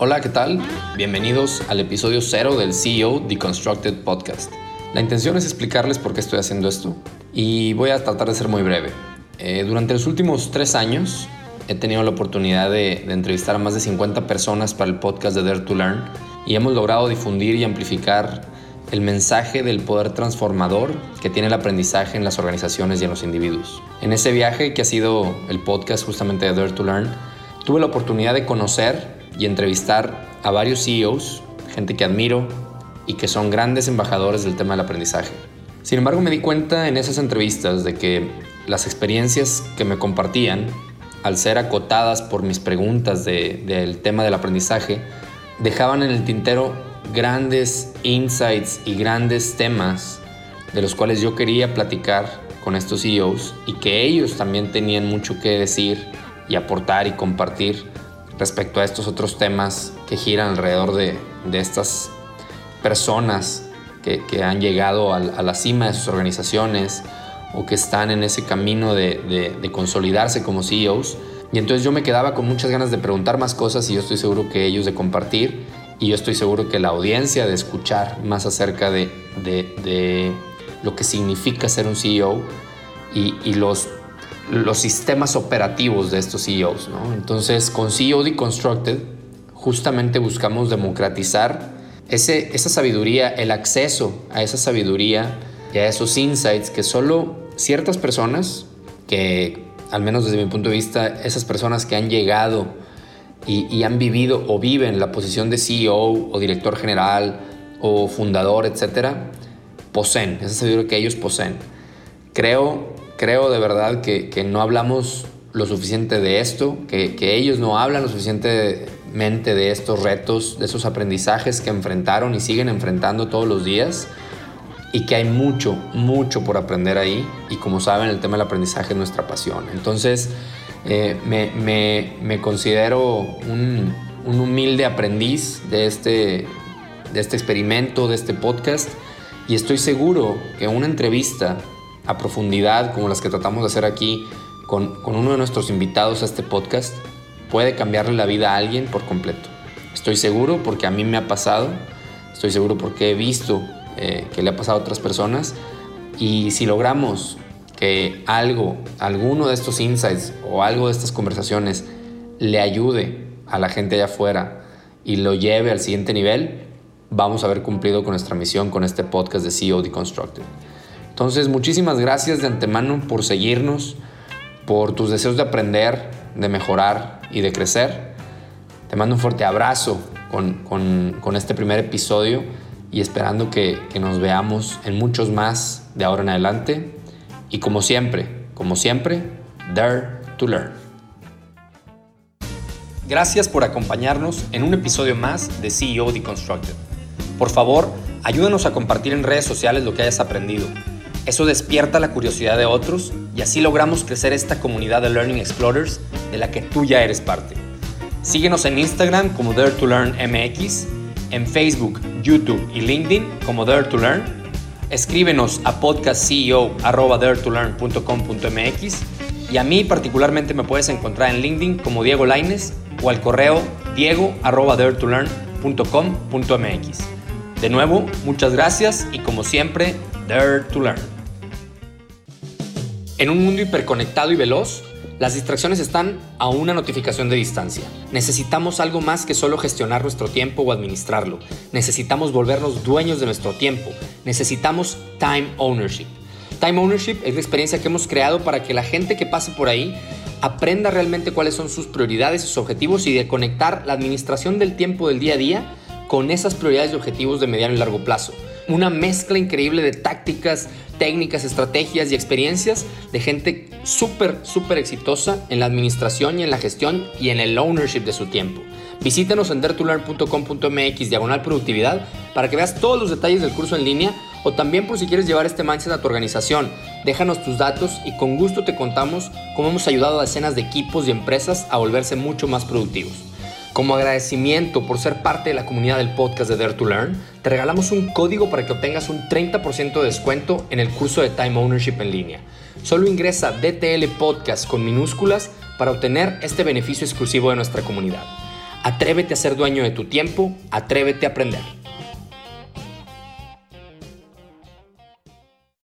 Hola, ¿qué tal? Bienvenidos al episodio cero del CEO Deconstructed Podcast. La intención es explicarles por qué estoy haciendo esto y voy a tratar de ser muy breve. Eh, durante los últimos tres años he tenido la oportunidad de, de, entrevistar a más de 50 personas para el podcast de Dare to Learn y hemos logrado difundir y amplificar el mensaje del poder transformador que tiene el aprendizaje en las organizaciones y en los individuos. En ese viaje que ha sido el podcast justamente de Dare to Learn, tuve la oportunidad de conocer y entrevistar a varios CEOs, gente que admiro y que son grandes embajadores del tema del aprendizaje. Sin embargo, me di cuenta en esas entrevistas de que las experiencias que me compartían, al ser acotadas por mis preguntas de, del tema del aprendizaje, dejaban en el tintero grandes insights y grandes temas de los cuales yo quería platicar con estos CEOs y que ellos también tenían mucho que decir y aportar y compartir respecto a estos otros temas que giran alrededor de, estas personas que, han llegado a, la cima de sus organizaciones o que están en ese camino de, de consolidarse como CEOs. Y entonces yo me quedaba con muchas ganas de preguntar más cosas y yo estoy seguro que ellos de compartir y yo estoy seguro que la audiencia de escuchar más acerca de, de, de lo que significa ser un CEO y, y, los, los sistemas operativos de estos CEOs. ¿no? Entonces, con CEO Deconstructed, justamente buscamos democratizar ese, esa sabiduría, el acceso a esa sabiduría y a esos insights que solo ciertas personas, que al menos desde mi punto de vista, esas personas que han llegado y, han vivido o viven la posición de CEO o director general o fundador, etcétera, poseen, esa sabiduría que ellos poseen. Creo, creo de verdad que, que no hablamos lo suficiente de esto, que, que, ellos no hablan lo suficientemente de estos retos, de esos aprendizajes que enfrentaron y siguen enfrentando todos los días y que hay mucho, mucho por aprender ahí y como saben el tema del aprendizaje es nuestra pasión. Entonces, eh, me, considero un, humilde aprendiz de este, de este experimento, de este podcast, y estoy seguro que una entrevista a profundidad, como las que tratamos de hacer aquí con, con uno de nuestros invitados a este podcast, puede cambiarle la vida a alguien por completo. Estoy seguro porque a mí me ha pasado, estoy seguro porque he visto eh, que le ha pasado a otras personas, y si logramos que algo, alguno de estos insights o algo de estas conversaciones le ayude a la gente allá afuera y lo lleve al siguiente nivel, vamos a haber cumplido con nuestra misión con este podcast de CEO Deconstructed. Entonces, muchísimas gracias de antemano por seguirnos, por tus deseos de aprender, de mejorar y de crecer. Te mando un fuerte abrazo con, con, este primer episodio y esperando que nos veamos en muchos más de ahora en adelante. Y como siempre, como siempre, dare to learn. Gracias por acompañarnos en un episodio más de CEO Deconstructed. Por favor, ayúdanos a compartir en redes sociales lo que hayas aprendido. Eso despierta la curiosidad de otros y así logramos crecer esta comunidad de Learning Explorers de la que tú ya eres parte. Síguenos en Instagram como Dare to Learn MX, en Facebook, YouTube y LinkedIn como Dare to Learn Escríbenos a podcastceo.com.mx y a mí particularmente me puedes encontrar en LinkedIn como Diego Laines o al correo diego.daretolearn.com.mx. De nuevo, muchas gracias y como siempre, Dare to Learn. En un mundo hiperconectado y veloz, las distracciones están a una notificación de distancia. Necesitamos algo más que solo gestionar nuestro tiempo o administrarlo. Necesitamos volvernos dueños de nuestro tiempo. Necesitamos time ownership. Time ownership es la experiencia que hemos creado para que la gente que pase por ahí aprenda realmente cuáles son sus prioridades, sus objetivos y de conectar la administración del tiempo del día a día con esas prioridades y objetivos de mediano y largo plazo. Una mezcla increíble de tácticas, técnicas, estrategias y experiencias de gente súper, súper exitosa en la administración y en la gestión y en el ownership de su tiempo. Visítanos en dertulearn.com.mx diagonal productividad para que veas todos los detalles del curso en línea o también por si quieres llevar este mindset a tu organización. Déjanos tus datos y con gusto te contamos cómo hemos ayudado a decenas de equipos y empresas a volverse mucho más productivos. Como agradecimiento por ser parte de la comunidad del podcast de Dare to Learn, te regalamos un código para que obtengas un 30% de descuento en el curso de Time Ownership en línea. Solo ingresa DTL Podcast con minúsculas para obtener este beneficio exclusivo de nuestra comunidad. Atrévete a ser dueño de tu tiempo, atrévete a aprender.